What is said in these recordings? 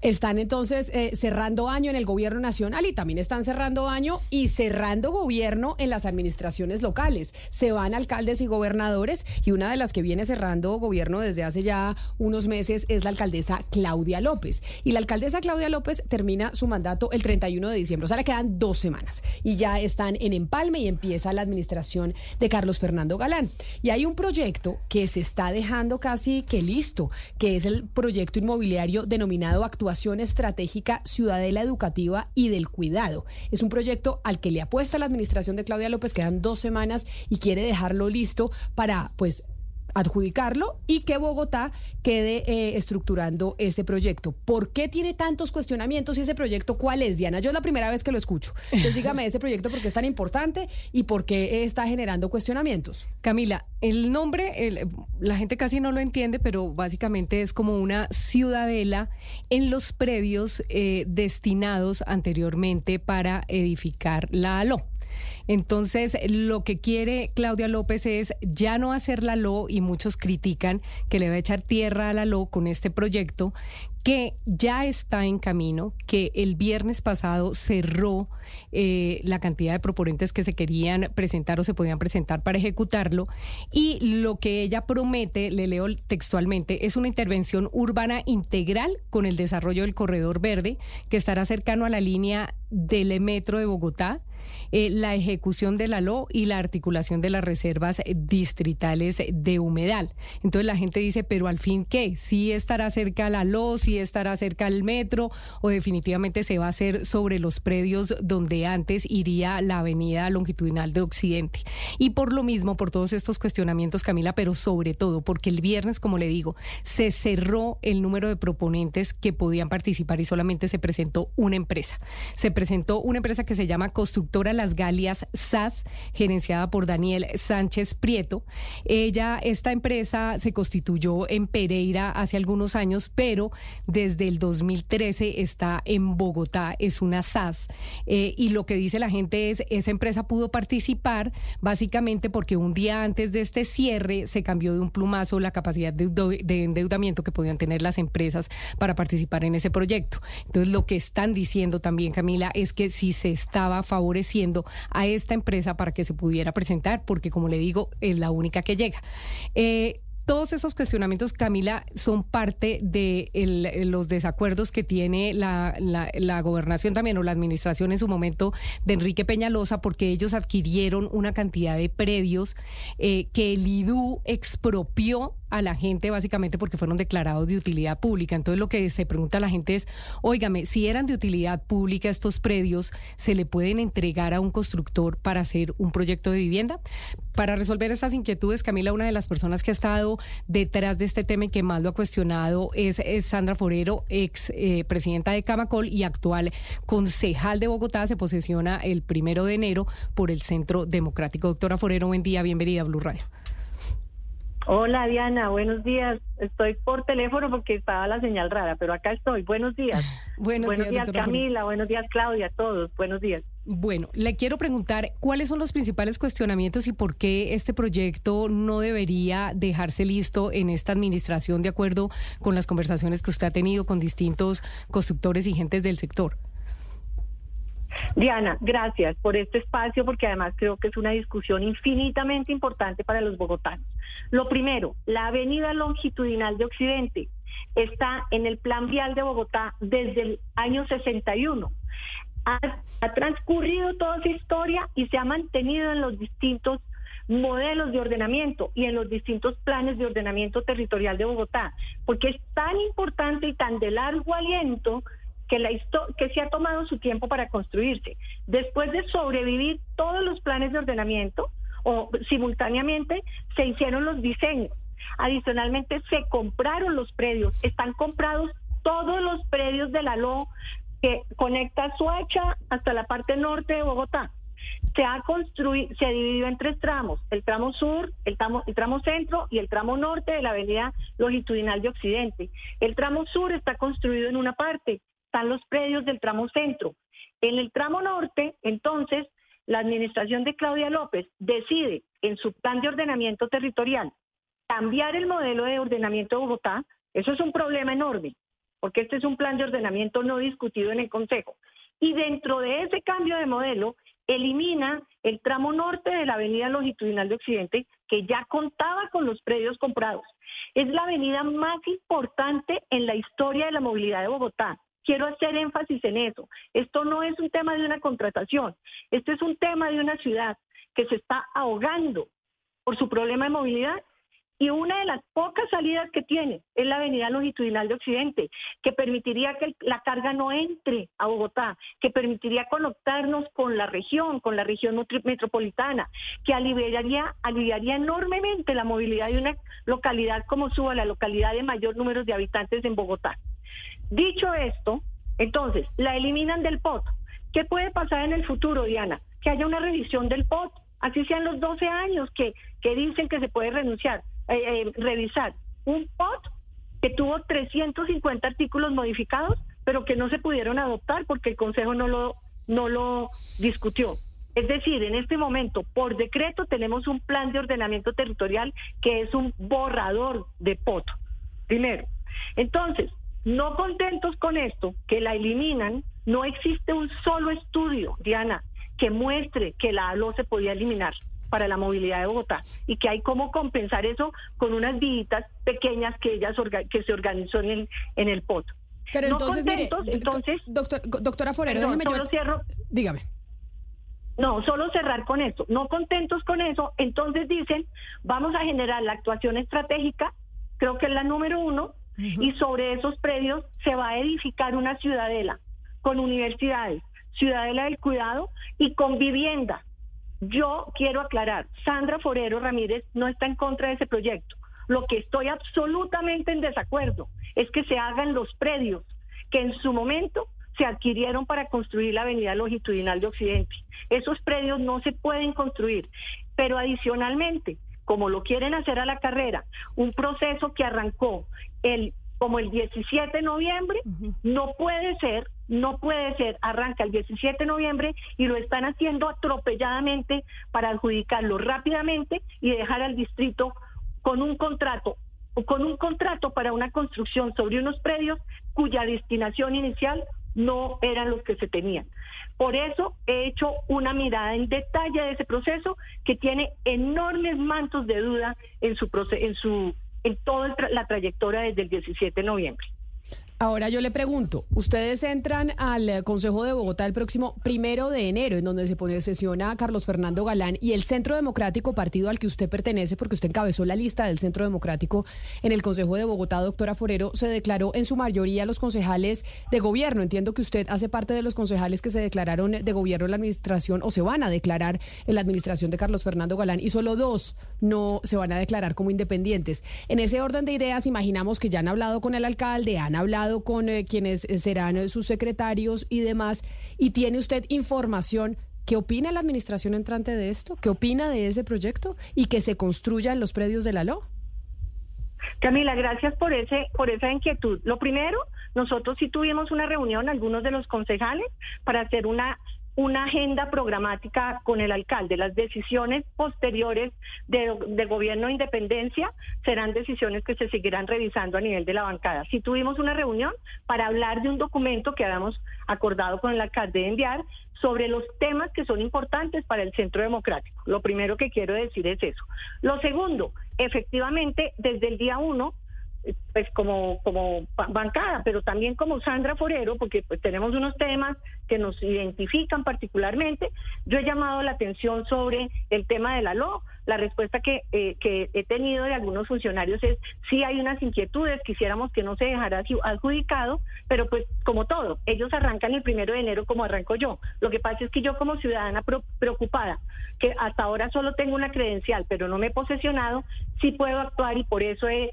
Están entonces eh, cerrando año en el gobierno nacional y también están cerrando año y cerrando gobierno en las administraciones locales. Se van alcaldes y gobernadores y una de las que viene cerrando gobierno desde hace ya unos meses es la alcaldesa Claudia López. Y la alcaldesa Claudia López termina su mandato el 31 de diciembre, o sea, le quedan dos semanas y ya están en empalme y empieza la administración de Carlos Fernando Galán. Y hay un proyecto que se está dejando casi que listo, que es el proyecto inmobiliario denominado Actual Estratégica Ciudadela Educativa y del Cuidado. Es un proyecto al que le apuesta la administración de Claudia López, quedan dos semanas y quiere dejarlo listo para, pues, adjudicarlo y que Bogotá quede eh, estructurando ese proyecto. ¿Por qué tiene tantos cuestionamientos y ese proyecto cuál es, Diana? Yo es la primera vez que lo escucho. Entonces dígame ese proyecto por qué es tan importante y por qué está generando cuestionamientos. Camila, el nombre, la gente casi no lo entiende, pero básicamente es como una ciudadela en los predios eh, destinados anteriormente para edificar la ALO. Entonces, lo que quiere Claudia López es ya no hacer la LO y muchos critican que le va a echar tierra a la LO con este proyecto que ya está en camino, que el viernes pasado cerró eh, la cantidad de proponentes que se querían presentar o se podían presentar para ejecutarlo. Y lo que ella promete, le leo textualmente, es una intervención urbana integral con el desarrollo del corredor verde, que estará cercano a la línea del metro de Bogotá eh, la ejecución de la LO y la articulación de las reservas distritales de humedal. Entonces la gente dice, pero al fin qué, si estará cerca la LO, si estará cerca el metro o definitivamente se va a hacer sobre los predios donde antes iría la avenida longitudinal de Occidente. Y por lo mismo, por todos estos cuestionamientos, Camila, pero sobre todo porque el viernes, como le digo, se cerró el número de proponentes que podían participar y solamente se presentó una empresa. Se presentó una empresa que se llama Constructor las Galias SAS, gerenciada por Daniel Sánchez Prieto. Ella, esta empresa se constituyó en Pereira hace algunos años, pero desde el 2013 está en Bogotá, es una SAS. Eh, y lo que dice la gente es, esa empresa pudo participar básicamente porque un día antes de este cierre se cambió de un plumazo la capacidad de, de endeudamiento que podían tener las empresas para participar en ese proyecto. Entonces, lo que están diciendo también, Camila, es que si se estaba favoreciendo a esta empresa para que se pudiera presentar, porque como le digo, es la única que llega. Eh, todos esos cuestionamientos, Camila, son parte de los desacuerdos que tiene la, gobernación también o la administración en su momento de Enrique Peñalosa, porque ellos adquirieron una cantidad de predios eh, que el IDU expropió a la gente básicamente porque fueron declarados de utilidad pública. Entonces lo que se pregunta a la gente es, óigame, si eran de utilidad pública estos predios, ¿se le pueden entregar a un constructor para hacer un proyecto de vivienda? Para resolver estas inquietudes, Camila, una de las personas que ha estado detrás de este tema y que más lo ha cuestionado es, Sandra Forero, ex eh, presidenta de Camacol y actual concejal de Bogotá, se posesiona el primero de enero por el Centro Democrático. Doctora Forero, buen día, bienvenida a Blue Radio. Hola Diana, buenos días. Estoy por teléfono porque estaba la señal rara, pero acá estoy. Buenos días. buenos, días, Camila. Buenos días Claudia, todos. Buenos días. Bueno, le quiero preguntar cuáles son los principales cuestionamientos y por qué este proyecto no debería dejarse listo en esta administración de acuerdo con las conversaciones que usted ha tenido con distintos constructores y gentes del sector. Diana, gracias por este espacio porque además creo que es una discusión infinitamente importante para los bogotanos. Lo primero, la avenida longitudinal de Occidente está en el plan vial de Bogotá desde el año 61. Ha, ha transcurrido toda su historia y se ha mantenido en los distintos modelos de ordenamiento y en los distintos planes de ordenamiento territorial de Bogotá, porque es tan importante y tan de largo aliento que, la que se ha tomado su tiempo para construirse. Después de sobrevivir todos los planes de ordenamiento, o simultáneamente se hicieron los diseños. Adicionalmente se compraron los predios, están comprados todos los predios de la LO que conecta Suacha hasta la parte norte de Bogotá. Se ha construido, se ha dividido en tres tramos, el tramo sur, el tramo, el tramo centro y el tramo norte de la avenida longitudinal de Occidente. El tramo sur está construido en una parte, están los predios del tramo centro. En el tramo norte, entonces, la administración de Claudia López decide en su plan de ordenamiento territorial cambiar el modelo de ordenamiento de Bogotá. Eso es un problema enorme, porque este es un plan de ordenamiento no discutido en el Consejo. Y dentro de ese cambio de modelo, elimina el tramo norte de la avenida longitudinal de Occidente, que ya contaba con los predios comprados. Es la avenida más importante en la historia de la movilidad de Bogotá. Quiero hacer énfasis en eso. Esto no es un tema de una contratación, esto es un tema de una ciudad que se está ahogando por su problema de movilidad y una de las pocas salidas que tiene es la avenida longitudinal de Occidente, que permitiría que la carga no entre a Bogotá, que permitiría conectarnos con la región, con la región metropolitana, que aliviaría, aliviaría enormemente la movilidad de una localidad como Suba, la localidad de mayor número de habitantes en Bogotá. Dicho esto, entonces, la eliminan del POT. ¿Qué puede pasar en el futuro, Diana? Que haya una revisión del POT, así sean los 12 años que, que dicen que se puede renunciar eh, eh, revisar un POT que tuvo 350 artículos modificados, pero que no se pudieron adoptar porque el Consejo no lo, no lo discutió. Es decir, en este momento, por decreto, tenemos un plan de ordenamiento territorial que es un borrador de POT. Primero. Entonces, no contentos con esto, que la eliminan, no existe un solo estudio, Diana, que muestre que la ALO se podía eliminar para la movilidad de Bogotá y que hay cómo compensar eso con unas viditas pequeñas que ellas que se organizó en el, en el POT. Pero entonces, entonces doctor, doctora Forero, déjeme solo cierro. Dígame. No, solo cerrar con esto. No contentos con eso, entonces dicen, vamos a generar la actuación estratégica, creo que es la número uno, y sobre esos predios se va a edificar una ciudadela con universidades, ciudadela del cuidado y con vivienda yo quiero aclarar, Sandra Forero Ramírez no está en contra de ese proyecto. Lo que estoy absolutamente en desacuerdo es que se hagan los predios que en su momento se adquirieron para construir la avenida longitudinal de Occidente. Esos predios no se pueden construir, pero adicionalmente, como lo quieren hacer a la carrera, un proceso que arrancó el como el 17 de noviembre, no puede ser, no puede ser, arranca el 17 de noviembre y lo están haciendo atropelladamente para adjudicarlo rápidamente y dejar al distrito con un contrato o con un contrato para una construcción sobre unos predios cuya destinación inicial no eran los que se tenían. Por eso he hecho una mirada en detalle de ese proceso que tiene enormes mantos de duda en su en su en toda la trayectoria desde el 17 de noviembre. Ahora yo le pregunto, ustedes entran al eh, Consejo de Bogotá el próximo primero de enero, en donde se pone sesiona Carlos Fernando Galán y el Centro Democrático, partido al que usted pertenece, porque usted encabezó la lista del Centro Democrático en el Consejo de Bogotá, doctora Forero, se declaró en su mayoría los concejales de gobierno. Entiendo que usted hace parte de los concejales que se declararon de gobierno en la administración o se van a declarar en la administración de Carlos Fernando Galán y solo dos no se van a declarar como independientes. En ese orden de ideas, imaginamos que ya han hablado con el alcalde, han hablado con eh, quienes eh, serán eh, sus secretarios y demás, y tiene usted información. ¿Qué opina la administración entrante de esto? ¿Qué opina de ese proyecto y que se construya en los predios de la LO? Camila, gracias por ese por esa inquietud. Lo primero, nosotros sí tuvimos una reunión, algunos de los concejales, para hacer una una agenda programática con el alcalde. Las decisiones posteriores de, gobierno de independencia serán decisiones que se seguirán revisando a nivel de la bancada. Si tuvimos una reunión para hablar de un documento que habíamos acordado con el alcalde de enviar sobre los temas que son importantes para el centro democrático. Lo primero que quiero decir es eso. Lo segundo, efectivamente, desde el día uno pues como, como bancada, pero también como Sandra Forero, porque pues tenemos unos temas que nos identifican particularmente. Yo he llamado la atención sobre el tema de la LO. La respuesta que, eh, que he tenido de algunos funcionarios es sí hay unas inquietudes, quisiéramos que no se dejara adjudicado, pero pues como todo, ellos arrancan el primero de enero como arranco yo. Lo que pasa es que yo como ciudadana preocupada, que hasta ahora solo tengo una credencial, pero no me he posesionado, sí puedo actuar y por eso he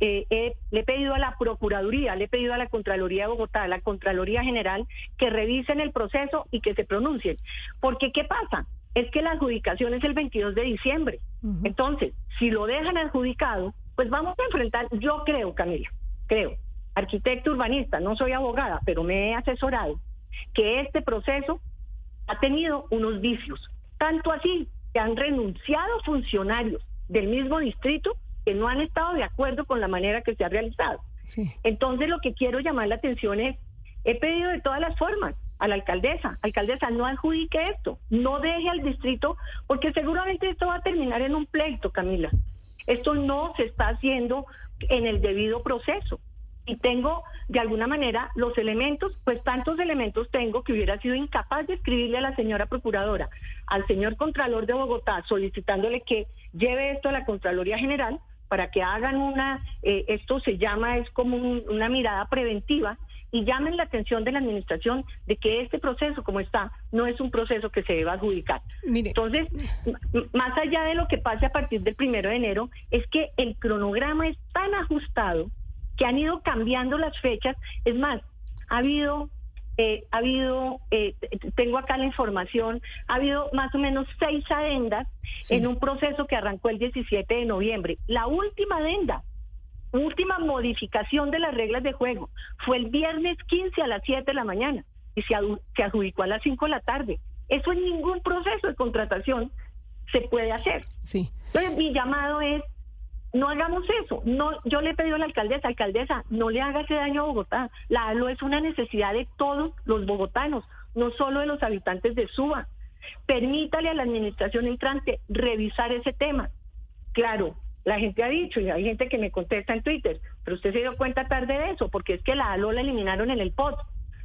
eh, le he pedido a la Procuraduría, le he pedido a la Contraloría de Bogotá, a la Contraloría General, que revisen el proceso y que se pronuncien. Porque, ¿qué pasa? Es que la adjudicación es el 22 de diciembre. Entonces, si lo dejan adjudicado, pues vamos a enfrentar, yo creo, Camila, creo, arquitecto urbanista, no soy abogada, pero me he asesorado, que este proceso ha tenido unos vicios. Tanto así que han renunciado funcionarios del mismo distrito que no han estado de acuerdo con la manera que se ha realizado. Entonces lo que quiero llamar la atención es, he pedido de todas las formas a la alcaldesa, alcaldesa, no adjudique esto, no deje al distrito, porque seguramente esto va a terminar en un pleito, Camila. Esto no se está haciendo en el debido proceso y tengo de alguna manera los elementos, pues tantos elementos tengo que hubiera sido incapaz de escribirle a la señora procuradora, al señor Contralor de Bogotá, solicitándole que lleve esto a la Contraloría General para que hagan una, eh, esto se llama, es como una mirada preventiva y llamen la atención de la administración de que este proceso como está no es un proceso que se deba adjudicar. Entonces, más allá de lo que pase a partir del primero de enero, es que el cronograma es tan ajustado que han ido cambiando las fechas. Es más, ha habido, eh, ha habido, eh, tengo acá la información, ha habido más o menos seis adendas en un proceso que arrancó el 17 de noviembre. La última adenda, última modificación de las reglas de juego, fue el viernes 15 a las 7 de la mañana y se, se adjudicó a las 5 de la tarde. Eso en ningún proceso de contratación se puede hacer. Sí. Entonces, mi llamado es no hagamos eso. No, yo le he pedido a la alcaldesa, alcaldesa, no le haga ese daño a Bogotá. La ALO es una necesidad de todos los bogotanos, no solo de los habitantes de Suba. Permítale a la administración entrante revisar ese tema. Claro, la gente ha dicho, y hay gente que me contesta en Twitter, pero usted se dio cuenta tarde de eso, porque es que la ALO la eliminaron en el POT.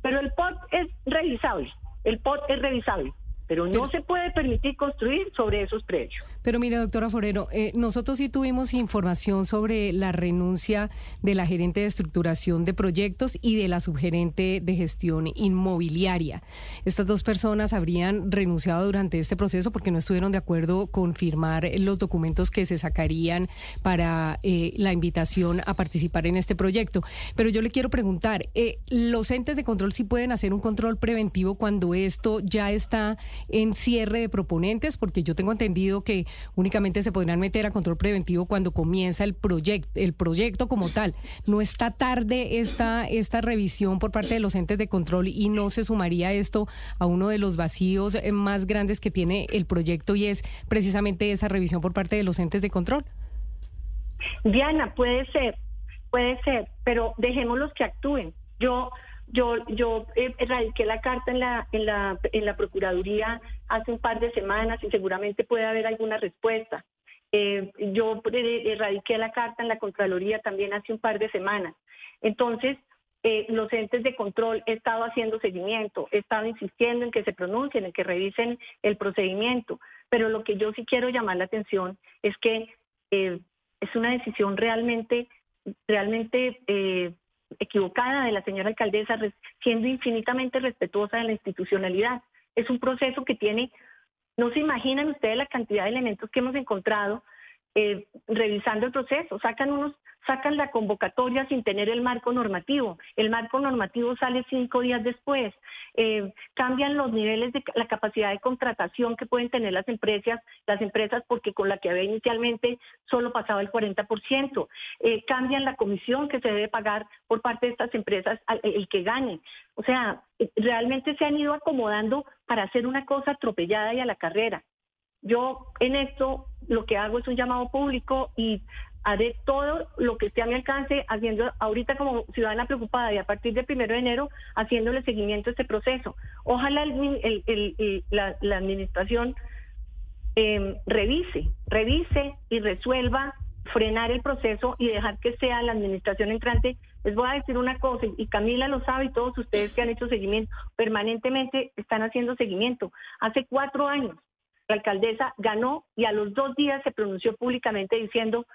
Pero el POT es revisable, el POT es revisable pero no se puede permitir construir sobre esos precios. Pero mire, doctora Forero, eh, nosotros sí tuvimos información sobre la renuncia de la gerente de estructuración de proyectos y de la subgerente de gestión inmobiliaria. Estas dos personas habrían renunciado durante este proceso porque no estuvieron de acuerdo con firmar los documentos que se sacarían para eh, la invitación a participar en este proyecto. Pero yo le quiero preguntar, eh, ¿los entes de control sí pueden hacer un control preventivo cuando esto ya está en cierre de proponentes, porque yo tengo entendido que únicamente se podrán meter a control preventivo cuando comienza el proyecto, el proyecto como tal. No está tarde esta, esta revisión por parte de los entes de control y no se sumaría esto a uno de los vacíos eh, más grandes que tiene el proyecto y es precisamente esa revisión por parte de los entes de control. Diana, puede ser, puede ser, pero dejémoslos que actúen. Yo yo, yo eh, radiqué la carta en la, en, la, en la Procuraduría hace un par de semanas y seguramente puede haber alguna respuesta. Eh, yo erradiqué la carta en la Contraloría también hace un par de semanas. Entonces, eh, los entes de control he estado haciendo seguimiento, he estado insistiendo en que se pronuncien, en que revisen el procedimiento, pero lo que yo sí quiero llamar la atención es que es una decisión realmente, realmente equivocada de la señora alcaldesa, siendo infinitamente respetuosa de la institucionalidad. Es un proceso que tiene, no se imaginan ustedes la cantidad de elementos que hemos encontrado eh, revisando el proceso. Sacan unos sacan la convocatoria sin tener el marco normativo. El marco normativo sale cinco días después. Eh, cambian los niveles de la capacidad de contratación que pueden tener las empresas, las empresas porque con la que había inicialmente solo pasaba el 40%. Eh, cambian la comisión que se debe pagar por parte de estas empresas el que gane. O sea, eh, realmente se han ido acomodando para hacer una cosa atropellada y a la carrera. Yo en esto lo que hago es un llamado público y haré todo lo que esté a mi alcance, haciendo ahorita como ciudadana preocupada y a partir del primero de enero haciéndole seguimiento a este proceso. Ojalá la, administración em, revise, revise y resuelva frenar el proceso y dejar que sea la administración entrante. Les voy a decir una cosa, y Camila lo sabe y todos ustedes que han hecho seguimiento, permanentemente están haciendo seguimiento. Hace cuatro años la alcaldesa ganó y a los dos días se pronunció públicamente diciendo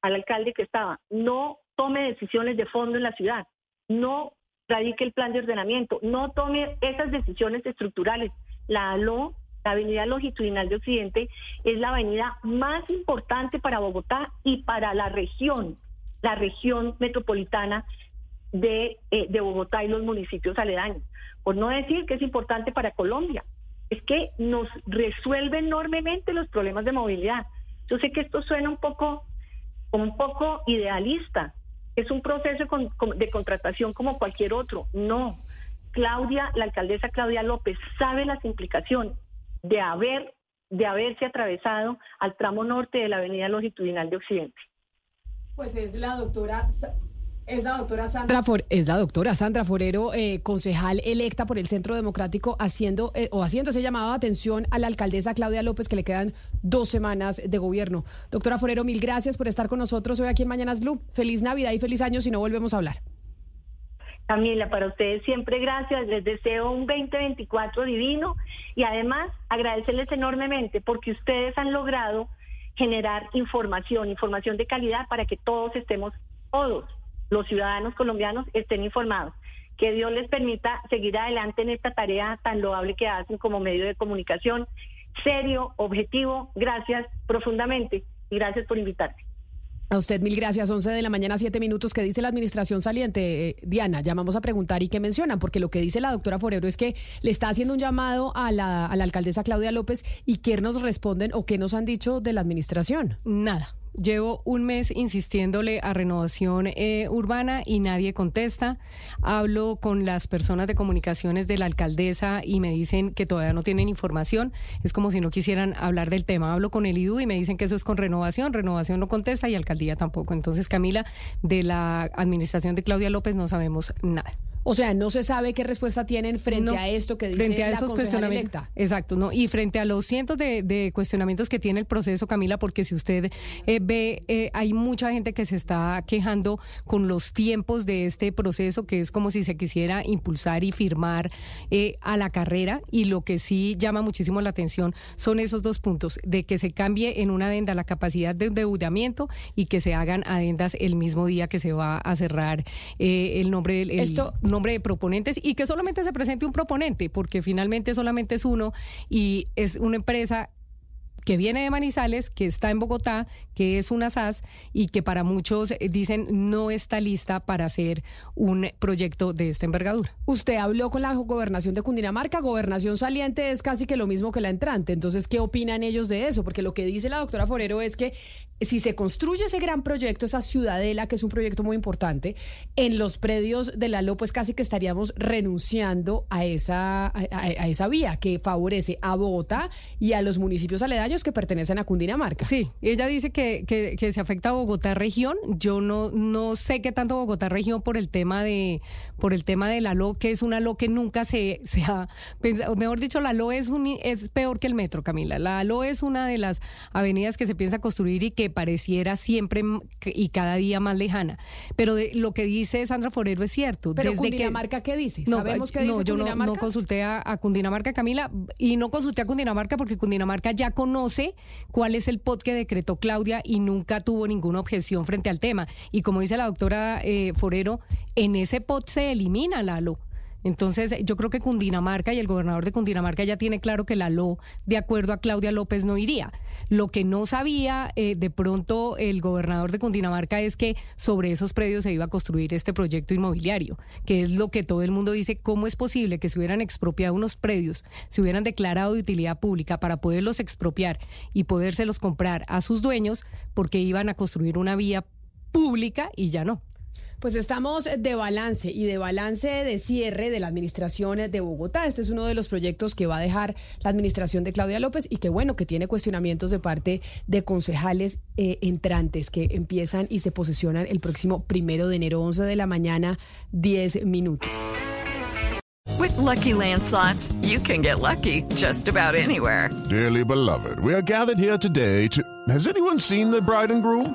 al alcalde que estaba, no tome decisiones de fondo en la ciudad, no radique el plan de ordenamiento, no tome esas decisiones estructurales. La ALO, la Avenida Longitudinal de Occidente, es la avenida más importante para Bogotá y para la región. la región metropolitana de, eh, de Bogotá y los municipios aledaños. Por no decir que es importante para Colombia. Es que nos resuelve enormemente los problemas de movilidad. Yo sé que esto suena un poco, un poco idealista. Es un proceso de contratación como cualquier otro. No. Claudia, la alcaldesa Claudia López, sabe las implicaciones de haber de haberse atravesado al tramo norte de la avenida longitudinal de Occidente. Pues es la doctora es la doctora Sandra, For, es la doctora Sandra Forero, eh, concejal electa por el Centro Democrático, haciendo eh, o haciendo ese llamado de atención a la alcaldesa Claudia López, que le quedan dos semanas de gobierno. Doctora Forero, mil gracias por estar con nosotros hoy aquí en Mañanas Blue. Feliz Navidad y feliz año si no volvemos a hablar. Camila, para ustedes siempre gracias. Les deseo un 2024 divino y además agradecerles enormemente porque ustedes han logrado generar información, información de calidad para que todos estemos, todos los ciudadanos colombianos estén informados. Que Dios les permita seguir adelante en esta tarea tan loable que hacen como medio de comunicación, serio, objetivo. Gracias profundamente y gracias por invitarme. A usted mil gracias. 11 de la mañana, 7 minutos. ¿Qué dice la administración saliente? Eh, Diana, llamamos a preguntar y qué mencionan, porque lo que dice la doctora Forero es que le está haciendo un llamado a la, a la alcaldesa Claudia López y qué nos responden o qué nos han dicho de la administración. Nada. Llevo un mes insistiéndole a renovación eh, urbana y nadie contesta. Hablo con las personas de comunicaciones de la alcaldesa y me dicen que todavía no tienen información. Es como si no quisieran hablar del tema. Hablo con el IDU y me dicen que eso es con renovación. Renovación no contesta y alcaldía tampoco. Entonces, Camila, de la administración de Claudia López no sabemos nada. O sea, no se sabe qué respuesta tienen frente a esto que dice frente a la esos cuestionamientos. Exacto, ¿no? Y frente a los cientos de, cuestionamientos que tiene el proceso, Camila, porque si usted eh, ve, eh, hay mucha gente que se está quejando con los tiempos de este proceso, que es como si se quisiera impulsar y firmar eh, a la carrera. Y lo que sí llama muchísimo la atención son esos dos puntos, de que se cambie en una adenda la capacidad de endeudamiento y que se hagan adendas el mismo día que se va a cerrar el nombre del... Esto nombre de proponentes y que solamente se presente un proponente, porque finalmente solamente es uno y es una empresa que viene de Manizales, que está en Bogotá, que es una SAS y que para muchos eh, dicen no está lista para hacer un proyecto de esta envergadura. Usted habló con la gobernación de Cundinamarca, gobernación saliente es casi que lo mismo que la entrante, entonces, ¿qué opinan ellos de eso? Porque lo que dice la doctora Forero es que si se construye ese gran proyecto, esa ciudadela, que es un proyecto muy importante, en los predios de la pues casi que estaríamos renunciando a esa, a, esa vía que favorece a Bogotá y a los municipios aledaños que pertenecen a Cundinamarca. Sí, ella dice que, que, se afecta a Bogotá región. Yo no, no sé qué tanto Bogotá región por el tema de, por el tema de la LO, que es una LO que nunca se, se ha pensado, mejor dicho, la LO es, un, es peor que el metro, Camila. La LO es una de las avenidas que se piensa construir y que pareciera siempre y cada día más lejana. Pero lo que dice Sandra Forero es cierto. Pero Cundinamarca, ¿qué dice? ¿Sabemos qué dice yo No, consulté a, Cundinamarca, Camila, y no consulté a Cundinamarca porque Cundinamarca ya conoce cuál es el POT que decretó Claudia y nunca tuvo ninguna objeción frente al tema. Y como dice la doctora eh, Forero, en ese POT se elimina Lalo. Entonces, yo creo que Cundinamarca y el gobernador de Cundinamarca ya tiene claro que la LO, de acuerdo a Claudia López, no iría. Lo que no sabía eh, de pronto el gobernador de Cundinamarca es que sobre esos predios se iba a construir este proyecto inmobiliario, que es lo que todo el mundo dice, ¿cómo es posible que se hubieran expropiado unos predios, se hubieran declarado de utilidad pública para poderlos expropiar y podérselos comprar a sus dueños porque iban a construir una vía pública y ya no? Pues estamos de balance y de balance de cierre de la administración de Bogotá. Este es uno de los proyectos que va a dejar la administración de Claudia López y que bueno, que tiene cuestionamientos de parte de concejales eh, entrantes que empiezan y se posesionan el próximo primero de enero, 11 de la mañana, 10 minutos. With lucky landslots, you can get lucky just about anywhere. Dearly beloved, we are gathered here today to. Has anyone seen the bride and groom?